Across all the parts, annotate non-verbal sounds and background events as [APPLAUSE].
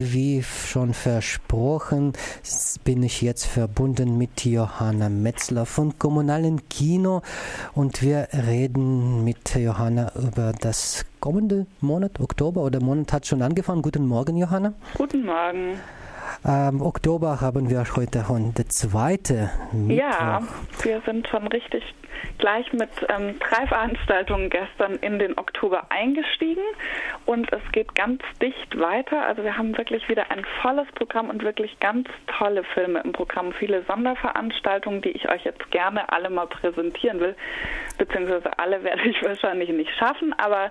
Wie schon versprochen, bin ich jetzt verbunden mit Johanna Metzler vom Kommunalen Kino und wir reden mit Johanna über das kommende Monat, Oktober oder Monat hat schon angefangen. Guten Morgen, Johanna. Guten Morgen. Ähm, Oktober haben wir heute schon der zweite Mittwoch. Ja, wir sind schon richtig gleich mit ähm, drei Veranstaltungen gestern in den Oktober eingestiegen und es geht ganz dicht weiter. Also wir haben wirklich wieder ein volles Programm und wirklich ganz tolle Filme im Programm. Viele Sonderveranstaltungen, die ich euch jetzt gerne alle mal präsentieren will, beziehungsweise alle [LAUGHS] werde ich wahrscheinlich nicht schaffen, aber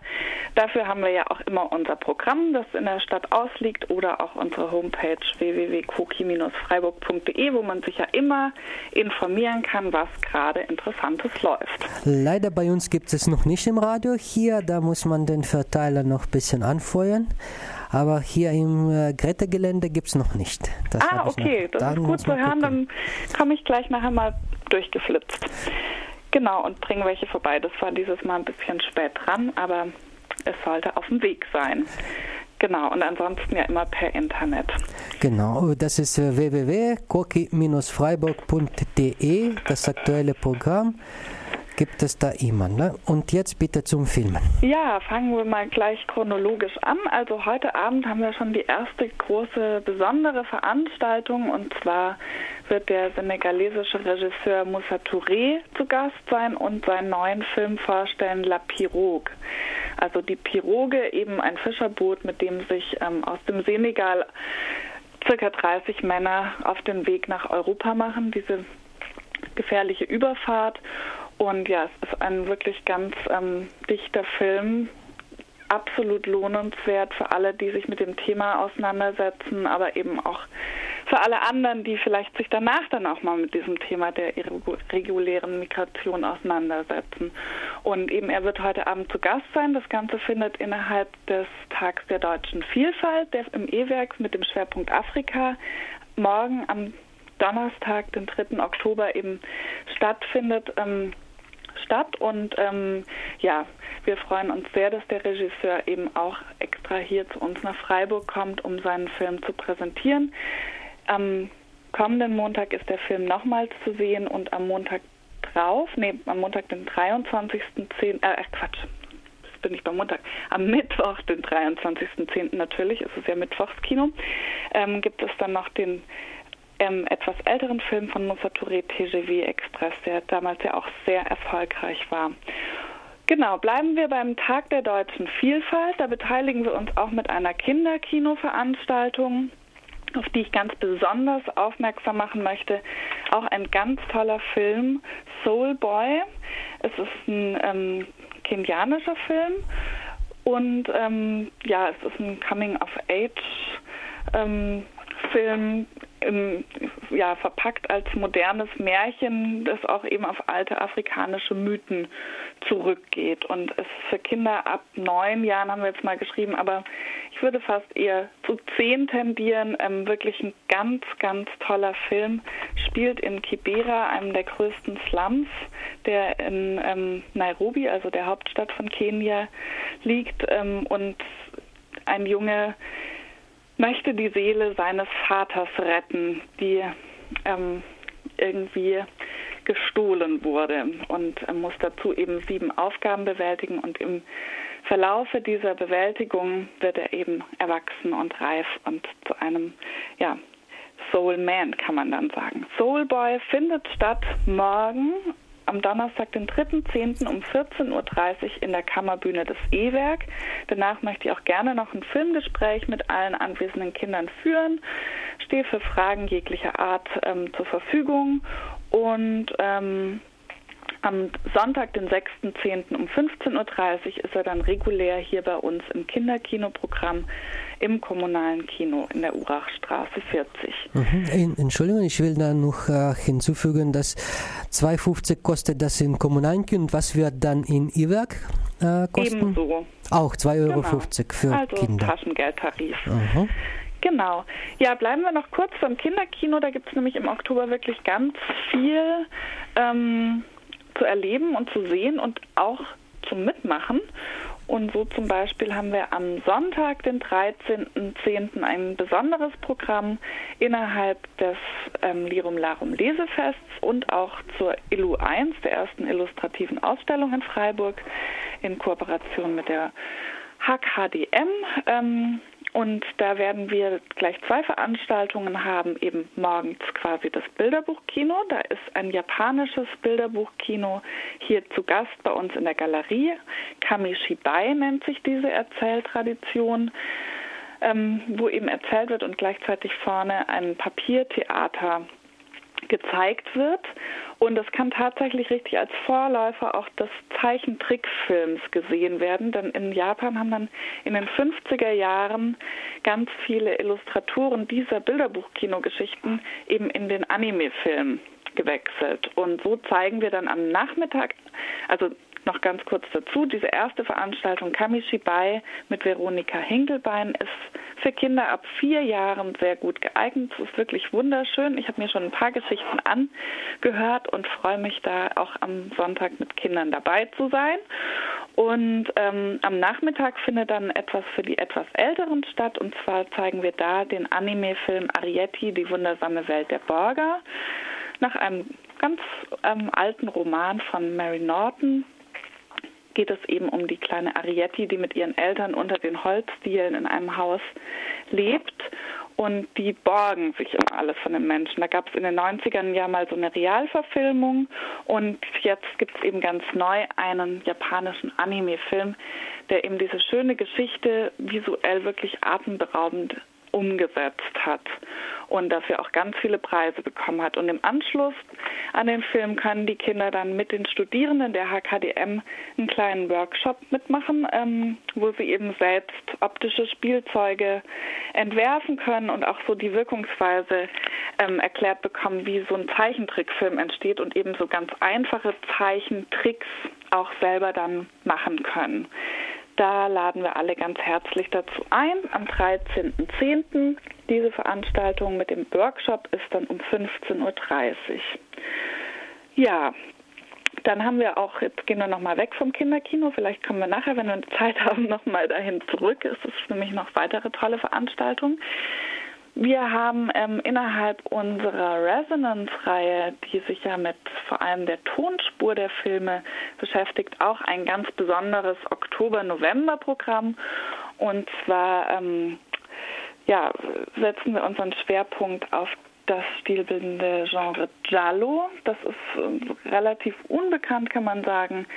dafür haben wir ja auch immer unser Programm, das in der Stadt ausliegt oder auch unsere Homepage www.koki-freiburg.de, wo man sich ja immer informieren kann, was gerade Interessantes läuft. Leider bei uns gibt es noch nicht im Radio hier, da muss man den Verteiler noch ein bisschen anfeuern. Aber hier im äh, Greta-Gelände gibt es noch nicht. Das ah, okay, das ist gut zu hören. Dann komme ich gleich nachher mal durchgeflitzt. Genau, und bringe welche vorbei. Das war dieses Mal ein bisschen spät dran, aber es sollte auf dem Weg sein. Genau, und ansonsten ja immer per Internet. Genau, das ist äh, www.koki-freiburg.de, das aktuelle Programm gibt es da immer. Ne? Und jetzt bitte zum Filmen. Ja, fangen wir mal gleich chronologisch an. Also heute Abend haben wir schon die erste große besondere Veranstaltung und zwar wird der senegalesische Regisseur Moussa Touré zu Gast sein und seinen neuen Film vorstellen, La Pirogue. Also die Piroge, eben ein Fischerboot, mit dem sich ähm, aus dem Senegal circa 30 Männer auf den Weg nach Europa machen, diese gefährliche Überfahrt. Und ja, es ist ein wirklich ganz ähm, dichter Film, absolut lohnenswert für alle, die sich mit dem Thema auseinandersetzen, aber eben auch für alle anderen, die vielleicht sich danach dann auch mal mit diesem Thema der regulären Migration auseinandersetzen. Und eben er wird heute Abend zu Gast sein. Das Ganze findet innerhalb des Tags der deutschen Vielfalt, der im E-Werk mit dem Schwerpunkt Afrika morgen am Donnerstag, den 3. Oktober eben stattfindet. Ähm, statt und ähm, ja, wir freuen uns sehr, dass der Regisseur eben auch extra hier zu uns nach Freiburg kommt, um seinen Film zu präsentieren. Am kommenden Montag ist der Film nochmals zu sehen und am Montag drauf, nee, am Montag den 23.10., äh, Quatsch, bin ich beim Montag, am Mittwoch, den 23.10. natürlich, ist es ja Mittwochskino, ähm, gibt es dann noch den ähm, etwas älteren Film von Moussa Touré, TGV Express, der damals ja auch sehr erfolgreich war. Genau, bleiben wir beim Tag der deutschen Vielfalt. Da beteiligen wir uns auch mit einer Kinderkinoveranstaltung auf die ich ganz besonders aufmerksam machen möchte. Auch ein ganz toller Film, Soul Boy. Es ist ein ähm, kenianischer Film und ähm, ja, es ist ein Coming-of-Age ähm, Film im, ja, verpackt als modernes Märchen, das auch eben auf alte afrikanische Mythen zurückgeht. Und es für Kinder ab neun Jahren haben wir jetzt mal geschrieben, aber ich würde fast eher zu zehn tendieren. Ähm, wirklich ein ganz, ganz toller Film. Spielt in Kibera, einem der größten Slums, der in ähm, Nairobi, also der Hauptstadt von Kenia, liegt. Ähm, und ein Junge möchte die Seele seines Vaters retten, die ähm, irgendwie gestohlen wurde und muss dazu eben sieben Aufgaben bewältigen und im Verlaufe dieser Bewältigung wird er eben erwachsen und reif und zu einem ja, Soul Man kann man dann sagen. Soul Boy findet statt morgen am Donnerstag, den 3.10. um 14.30 Uhr in der Kammerbühne des E-Werk. Danach möchte ich auch gerne noch ein Filmgespräch mit allen anwesenden Kindern führen. Stehe für Fragen jeglicher Art ähm, zur Verfügung und ähm, am Sonntag, den 6.10. um 15.30 Uhr ist er dann regulär hier bei uns im Kinderkinoprogramm im kommunalen Kino in der Urachstraße 40. Mhm. Entschuldigung, ich will da noch äh, hinzufügen, dass 2,50 kostet das im kommunalen Kino und was wird dann in E-Werk äh, kosten? Ebenso. Auch 2,50 Euro genau. für also Kinder. Taschengeldtarif. Mhm. Genau. Ja, bleiben wir noch kurz beim Kinderkino. Da gibt es nämlich im Oktober wirklich ganz viel ähm, zu erleben und zu sehen und auch zum Mitmachen. Und so zum Beispiel haben wir am Sonntag, den 13.10., ein besonderes Programm innerhalb des ähm, Lirum Larum Lesefests und auch zur Illu 1, der ersten illustrativen Ausstellung in Freiburg, in Kooperation mit der Hack HDM. Ähm, und da werden wir gleich zwei Veranstaltungen haben, eben morgens quasi das Bilderbuchkino. Da ist ein japanisches Bilderbuchkino hier zu Gast bei uns in der Galerie. Kamishibai nennt sich diese Erzähltradition, ähm, wo eben erzählt wird und gleichzeitig vorne ein Papiertheater gezeigt wird. Und das kann tatsächlich richtig als Vorläufer auch des Zeichentrickfilms gesehen werden, denn in Japan haben dann in den 50er Jahren ganz viele Illustratoren dieser Bilderbuchkinogeschichten eben in den Anime-Film gewechselt. Und so zeigen wir dann am Nachmittag, also noch ganz kurz dazu, diese erste Veranstaltung Kamishibai mit Veronika Hinkelbein ist für Kinder ab vier Jahren sehr gut geeignet. Es ist wirklich wunderschön. Ich habe mir schon ein paar Geschichten angehört und freue mich da auch am Sonntag mit Kindern dabei zu sein. Und ähm, am Nachmittag findet dann etwas für die etwas Älteren statt. Und zwar zeigen wir da den Anime-Film Arietti, die wundersame Welt der Borger, nach einem ganz ähm, alten Roman von Mary Norton geht es eben um die kleine Arietti, die mit ihren Eltern unter den Holzdielen in einem Haus lebt. Und die borgen sich immer alles von den Menschen. Da gab es in den 90ern ja mal so eine Realverfilmung und jetzt gibt es eben ganz neu einen japanischen Anime-Film, der eben diese schöne Geschichte visuell wirklich atemberaubend umgesetzt hat und dafür auch ganz viele Preise bekommen hat. Und im Anschluss an den Film können die Kinder dann mit den Studierenden der HKDM einen kleinen Workshop mitmachen, ähm, wo sie eben selbst optische Spielzeuge entwerfen können und auch so die Wirkungsweise ähm, erklärt bekommen, wie so ein Zeichentrickfilm entsteht und eben so ganz einfache Zeichentricks auch selber dann machen können. Da laden wir alle ganz herzlich dazu ein. Am 13.10. diese Veranstaltung mit dem Workshop ist dann um 15.30 Uhr. Ja, dann haben wir auch, jetzt gehen wir nochmal weg vom Kinderkino, vielleicht kommen wir nachher, wenn wir Zeit [LAUGHS] haben, nochmal dahin zurück. Es ist nämlich noch weitere tolle Veranstaltungen. Wir haben ähm, innerhalb unserer Resonance-Reihe, die sich ja mit vor allem der Tonspur der Filme beschäftigt, auch ein ganz besonderes Oktober-November-Programm. Und zwar ähm, ja, setzen wir unseren Schwerpunkt auf das stilbildende Genre Giallo. Das ist äh, relativ unbekannt, kann man sagen.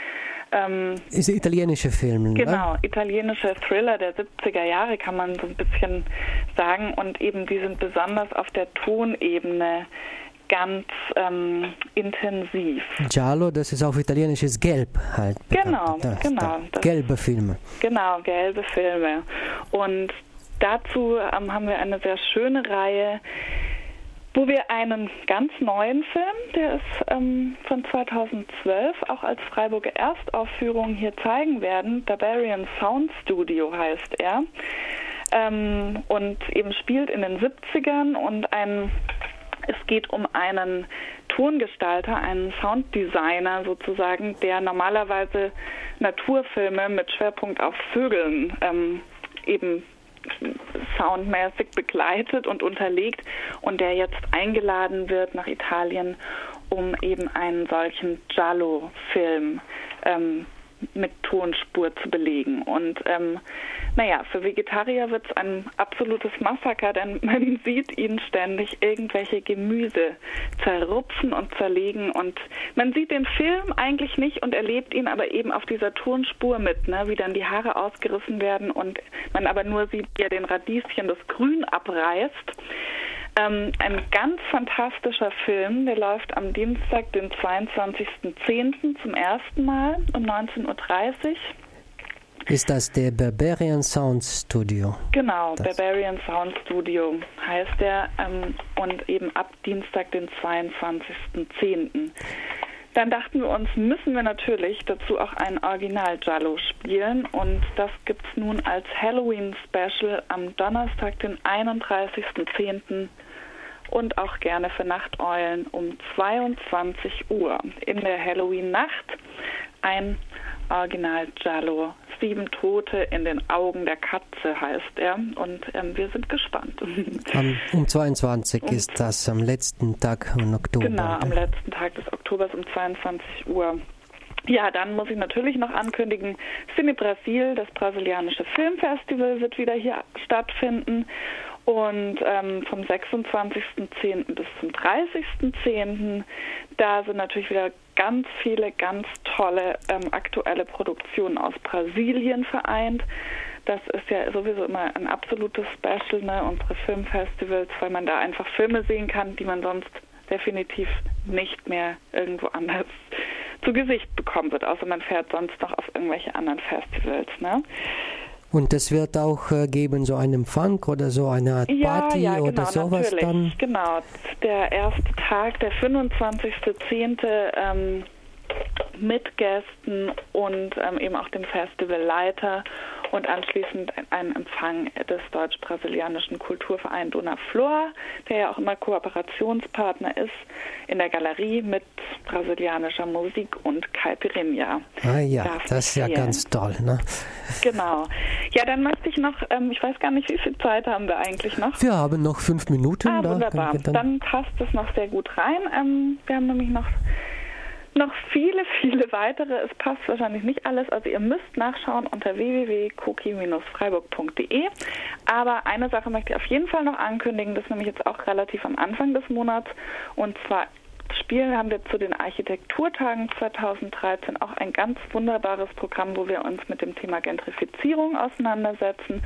Ähm, ist ein italienischer Film, Genau, italienischer Thriller der 70er Jahre kann man so ein bisschen sagen und eben die sind besonders auf der Tonebene ganz ähm, intensiv. Giallo, das ist auf italienisches Gelb halt. Genau, das, genau. Das, gelbe Filme. Genau, gelbe Filme. Und dazu ähm, haben wir eine sehr schöne Reihe, wo wir einen ganz neuen Film, der ist ähm, von 2012, auch als Freiburger Erstaufführung hier zeigen werden. Barbarian Sound Studio heißt er. Ähm, und eben spielt in den 70ern und ein, es geht um einen Tongestalter, einen Sounddesigner sozusagen, der normalerweise Naturfilme mit Schwerpunkt auf Vögeln ähm, eben soundmäßig begleitet und unterlegt und der jetzt eingeladen wird nach Italien, um eben einen solchen Giallo-Film ähm, mit Tonspur zu belegen. Und ähm, naja, für Vegetarier wird es ein absolutes Massaker, denn [LAUGHS] man sieht ihn ständig irgendwelche Gemüse zerrupfen und zerlegen und man sieht den Film eigentlich nicht und erlebt ihn aber eben auf dieser Tonspur mit, ne, wie dann die Haare ausgerissen werden und man aber nur sieht, wie er den Radieschen das Grün abreißt. Ähm, ein ganz fantastischer Film, der läuft am Dienstag, den 22.10. zum ersten Mal um 19.30 Uhr. Ist das der Barbarian Sound Studio? Genau, das. Barbarian Sound Studio heißt der ähm, und eben ab Dienstag, den 22.10. Dann dachten wir uns, müssen wir natürlich dazu auch ein Original Jallo spielen und das gibt es nun als Halloween Special am Donnerstag, den 31.10 und auch gerne für Nachteulen um 22 Uhr in der Halloween-Nacht ein Original Giallo. Sieben Tote in den Augen der Katze heißt er und ähm, wir sind gespannt. [LAUGHS] Um 22 und, ist das am letzten Tag im Oktober. Genau, am letzten Tag des Oktobers um 22 Uhr. Ja, dann muss ich natürlich noch ankündigen, Cine Brasil, das brasilianische Filmfestival, wird wieder hier stattfinden. Und ähm, vom 26.10. bis zum 30.10. da sind natürlich wieder ganz viele ganz tolle ähm, aktuelle Produktionen aus Brasilien vereint. Das ist ja sowieso immer ein absolutes Special, ne, unsere Filmfestivals, weil man da einfach Filme sehen kann, die man sonst definitiv nicht mehr irgendwo anders zu Gesicht bekommen wird, außer man fährt sonst noch auf irgendwelche anderen Festivals. Ne? Und es wird auch äh, geben, so einen Funk oder so eine Art ja, Party ja, genau, oder sowas natürlich. dann? Genau, der erste Tag, der 25.10. Ähm, mit Gästen und ähm, eben auch dem Festivalleiter und anschließend ein Empfang des deutsch-brasilianischen Kulturvereins Dona Flor, der ja auch immer Kooperationspartner ist in der Galerie mit brasilianischer Musik und Caipirinha. Ah ja, Darf das ist ja ganz toll, ne? Genau. Ja, dann möchte ich noch, ähm, ich weiß gar nicht, wie viel Zeit haben wir eigentlich noch? Wir haben noch fünf Minuten. Ah, wunderbar. Dann, dann passt es noch sehr gut rein. Ähm, wir haben nämlich noch noch viele, viele weitere. Es passt wahrscheinlich nicht alles. Also ihr müsst nachschauen unter www.cookie-freiburg.de. Aber eine Sache möchte ich auf jeden Fall noch ankündigen. Das ist nämlich jetzt auch relativ am Anfang des Monats. Und zwar spielen haben wir zu den Architekturtagen 2013 auch ein ganz wunderbares Programm, wo wir uns mit dem Thema Gentrifizierung auseinandersetzen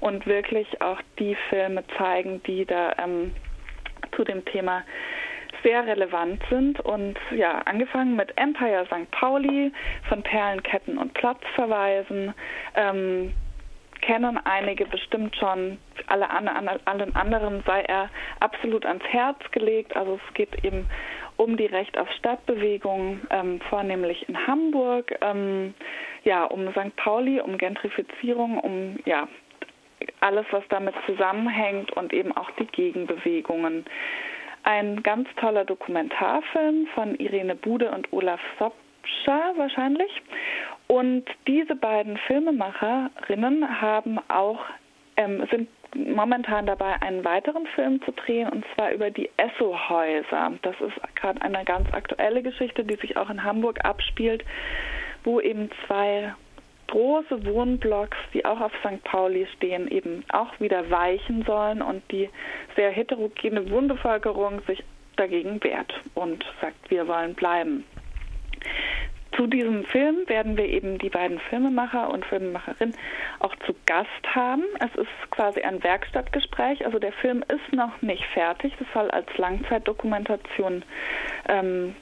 und wirklich auch die Filme zeigen, die da ähm, zu dem Thema sehr relevant sind und ja, angefangen mit Empire St. Pauli von Perlenketten und Platzverweisen. Ähm, kennen einige bestimmt schon, alle, allen anderen sei er absolut ans Herz gelegt. Also es geht eben um die Recht auf Stadtbewegung, ähm, vornehmlich in Hamburg, ähm, ja, um St. Pauli, um Gentrifizierung, um ja, alles, was damit zusammenhängt und eben auch die Gegenbewegungen. Ein ganz toller Dokumentarfilm von Irene Bude und Olaf Sobscha wahrscheinlich. Und diese beiden Filmemacherinnen haben auch, ähm, sind momentan dabei, einen weiteren Film zu drehen, und zwar über die Esso-Häuser. Das ist gerade eine ganz aktuelle Geschichte, die sich auch in Hamburg abspielt, wo eben zwei große Wohnblocks, die auch auf St. Pauli stehen, eben auch wieder weichen sollen und die sehr heterogene Wohnbevölkerung sich dagegen wehrt und sagt, wir wollen bleiben. Zu diesem Film werden wir eben die beiden Filmemacher und Filmemacherinnen auch zu Gast haben. Es ist quasi ein Werkstattgespräch. Also der Film ist noch nicht fertig. Das soll als Langzeitdokumentation ähm,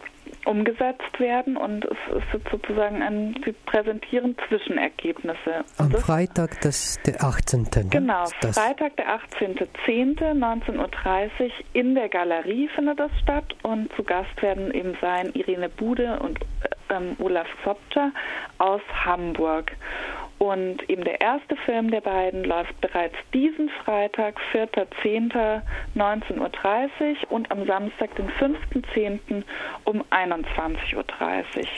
umgesetzt werden und es ist sozusagen ein, sie präsentieren Zwischenergebnisse. Am Freitag, das der 18. Ne? Genau, Freitag, der 18.10. 19.30 Uhr in der Galerie findet das statt und zu Gast werden eben sein Irene Bude und ähm, Olaf Sobczak aus Hamburg. Und eben der erste Film der beiden läuft bereits diesen Freitag, 4.10.19.30 Uhr und am Samstag, den 5.10. um 21.30 Uhr.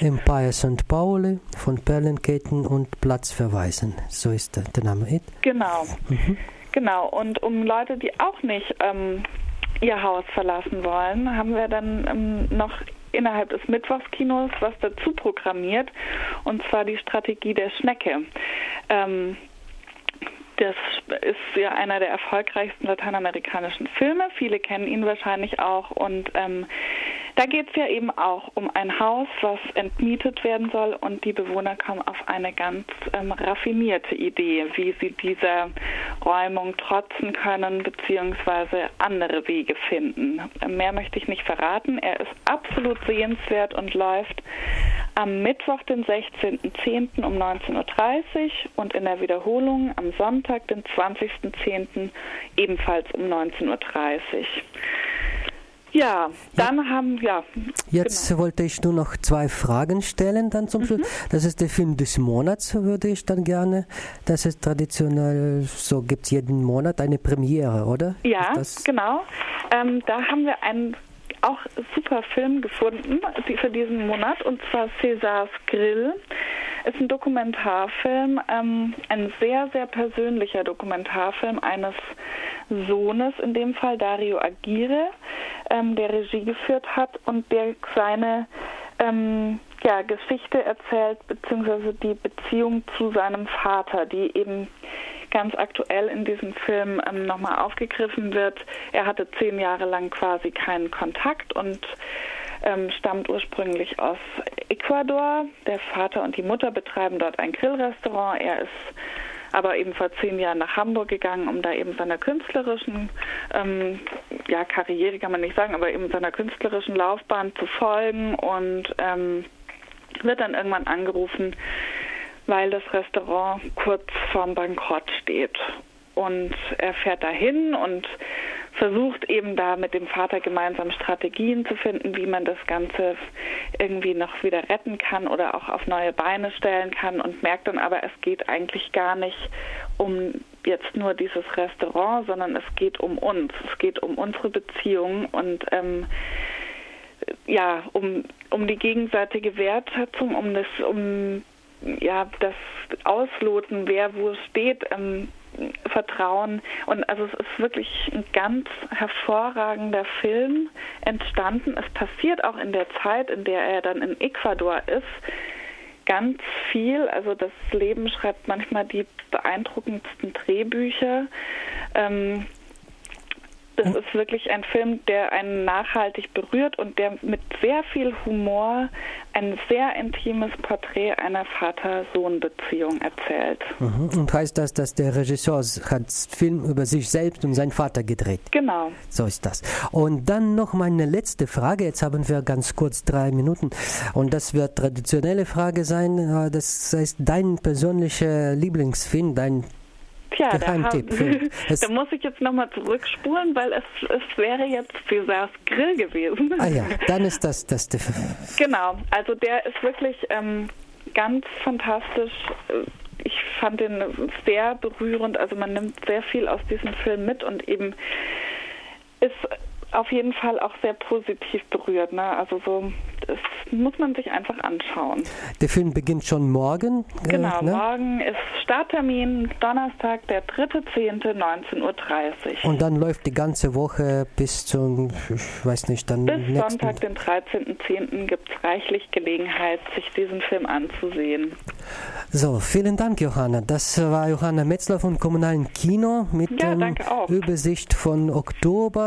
Empire St. Pauli von Perlenketten und Platzverweisen. So ist der, der Name. Genau. Mhm. Genau. Und um Leute, die auch nicht ähm, ihr Haus verlassen wollen, haben wir dann ähm, noch innerhalb des Mittwochskinos was dazu programmiert, und zwar die Strategie der Schnecke. Ähm, das ist ja einer der erfolgreichsten lateinamerikanischen Filme. Viele kennen ihn wahrscheinlich auch. Und ähm, da geht es ja eben auch um ein Haus, was entmietet werden soll und die Bewohner kommen auf eine ganz ähm, raffinierte Idee, wie sie dieser Räumung trotzen können beziehungsweise andere Wege finden. Mehr möchte ich nicht verraten. Er ist absolut sehenswert und läuft am Mittwoch, den 16.10. um 19.30 Uhr und in der Wiederholung am Sonntag, den 20.10. ebenfalls um 19.30 Uhr. Ja, dann ja. haben ja. Jetzt genau. wollte ich nur noch zwei Fragen stellen, dann zum mhm. Schluss. Das ist der Film des Monats, würde ich dann gerne. Das ist traditionell, so gibt es jeden Monat eine Premiere, oder? Ja, genau. Ähm, da haben wir einen auch super Film gefunden für diesen Monat und zwar Césars Grill. Ist ein Dokumentarfilm, ähm, ein sehr, sehr persönlicher Dokumentarfilm eines Sohnes, in dem Fall Dario Agire, ähm, der Regie geführt hat und der seine ähm, ja, Geschichte erzählt, beziehungsweise die Beziehung zu seinem Vater, die eben ganz aktuell in diesem Film ähm, nochmal aufgegriffen wird. Er hatte zehn Jahre lang quasi keinen Kontakt und ähm, stammt ursprünglich aus Ecuador. Der Vater und die Mutter betreiben dort ein Grillrestaurant. Er ist aber eben vor zehn Jahren nach Hamburg gegangen, um da eben seiner künstlerischen, ähm, ja, Karriere kann man nicht sagen, aber eben seiner künstlerischen Laufbahn zu folgen und ähm, wird dann irgendwann angerufen, weil das Restaurant kurz vorm Bankrott steht. Und er fährt dahin und versucht eben da mit dem Vater gemeinsam Strategien zu finden, wie man das Ganze irgendwie noch wieder retten kann oder auch auf neue Beine stellen kann und merkt dann aber, es geht eigentlich gar nicht um jetzt nur dieses Restaurant, sondern es geht um uns, es geht um unsere Beziehung und ähm, ja, um, um die gegenseitige Wertschätzung, um das, um ja, das Ausloten, wer wo steht, ähm, Vertrauen. Und also es ist wirklich ein ganz hervorragender Film entstanden. Es passiert auch in der Zeit, in der er dann in Ecuador ist, ganz viel. Also das Leben schreibt manchmal die beeindruckendsten Drehbücher. Ähm, das ist wirklich ein Film, der einen nachhaltig berührt und der mit sehr viel Humor ein sehr intimes Porträt einer Vater-Sohn-Beziehung erzählt. Mhm. Und heißt das, dass der Regisseur hat Film über sich selbst und seinen Vater gedreht? Genau. So ist das. Und dann noch meine letzte Frage. Jetzt haben wir ganz kurz drei Minuten. Und das wird traditionelle Frage sein. Äh, das heißt, dein persönlicher Lieblingsfilm, dein Tja, da, haben, [LAUGHS] da, muss ich jetzt nochmal zurückspulen, weil es, es wäre jetzt Césars Grill gewesen. Ah ja, [LAUGHS] dann ist das das. Genau, also der ist wirklich ähm, ganz fantastisch. Ich fand den sehr berührend. Also man nimmt sehr viel aus diesem Film mit und eben ist auf jeden Fall auch sehr positiv berührt. Ne? Also so, das muss man sich einfach anschauen. Der Film beginnt schon morgen. Äh, genau, äh, ne? morgen ist Starttermin, Donnerstag, der 3.10.19.30 Uhr. Und dann läuft die ganze Woche bis zum, ich weiß nicht, dann Bis Sonntag, den 13.10. gibt es reichlich Gelegenheit, sich diesen Film anzusehen. So, vielen Dank, Johanna. Das war Johanna Metzler vom Kommunalen Kino mit ja, der Übersicht von Oktober.